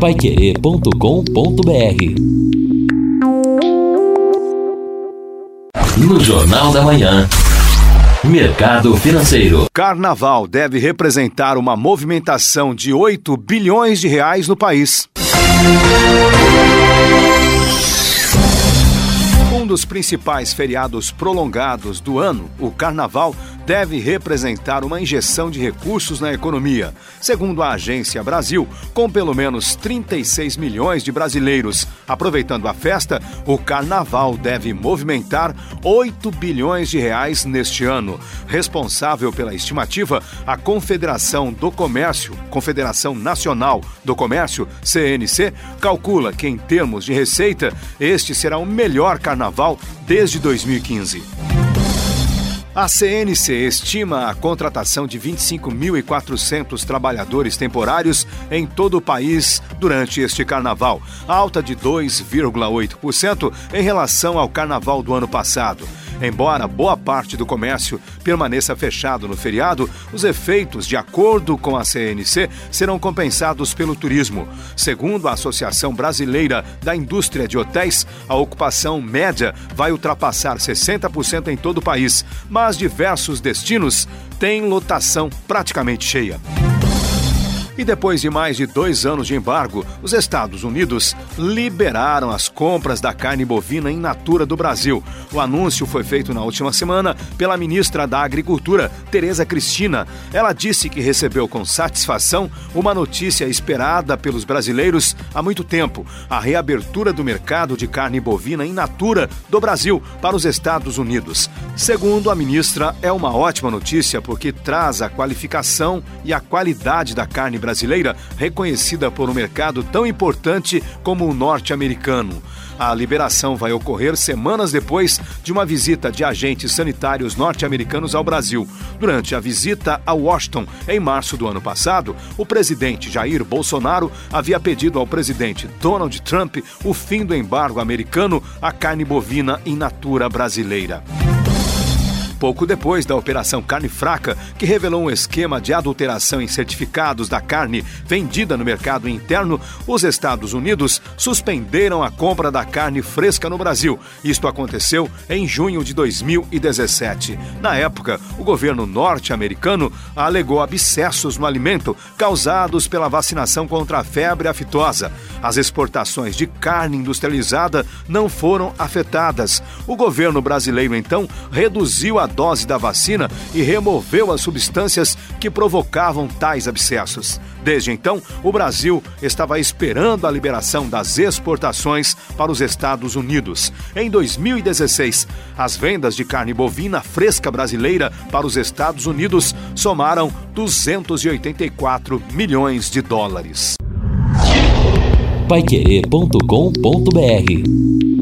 paiquerê.com.br No Jornal da Manhã. Mercado Financeiro. Carnaval deve representar uma movimentação de 8 bilhões de reais no país. Um dos principais feriados prolongados do ano, o Carnaval, deve representar uma injeção de recursos na economia. Segundo a Agência Brasil, com pelo menos 36 milhões de brasileiros aproveitando a festa, o Carnaval deve movimentar 8 bilhões de reais neste ano. Responsável pela estimativa, a Confederação do Comércio, Confederação Nacional do Comércio, CNC, calcula que em termos de receita, este será o melhor carnaval desde 2015. A CNC estima a contratação de 25.400 trabalhadores temporários em todo o país durante este carnaval, alta de 2,8% em relação ao carnaval do ano passado. Embora boa parte do comércio permaneça fechado no feriado, os efeitos, de acordo com a CNC, serão compensados pelo turismo. Segundo a Associação Brasileira da Indústria de Hotéis, a ocupação média vai ultrapassar 60% em todo o país, mas diversos destinos têm lotação praticamente cheia. E depois de mais de dois anos de embargo, os Estados Unidos liberaram as compras da carne bovina in natura do Brasil. O anúncio foi feito na última semana pela ministra da Agricultura, Tereza Cristina. Ela disse que recebeu com satisfação uma notícia esperada pelos brasileiros há muito tempo: a reabertura do mercado de carne bovina in natura do Brasil para os Estados Unidos. Segundo a ministra, é uma ótima notícia porque traz a qualificação e a qualidade da carne brasileira reconhecida por um mercado tão importante como o norte-americano. A liberação vai ocorrer semanas depois de uma visita de agentes sanitários norte-americanos ao Brasil. Durante a visita a Washington, em março do ano passado, o presidente Jair Bolsonaro havia pedido ao presidente Donald Trump o fim do embargo americano à carne bovina in natura brasileira pouco depois da Operação Carne Fraca, que revelou um esquema de adulteração em certificados da carne vendida no mercado interno, os Estados Unidos suspenderam a compra da carne fresca no Brasil. Isto aconteceu em junho de 2017. Na época, o governo norte-americano alegou abscessos no alimento causados pela vacinação contra a febre aftosa. As exportações de carne industrializada não foram afetadas. O governo brasileiro, então, reduziu a dose da vacina e removeu as substâncias que provocavam tais abscessos. Desde então, o Brasil estava esperando a liberação das exportações para os Estados Unidos. Em 2016, as vendas de carne bovina fresca brasileira para os Estados Unidos somaram 284 milhões de dólares. Paiquerê.com.br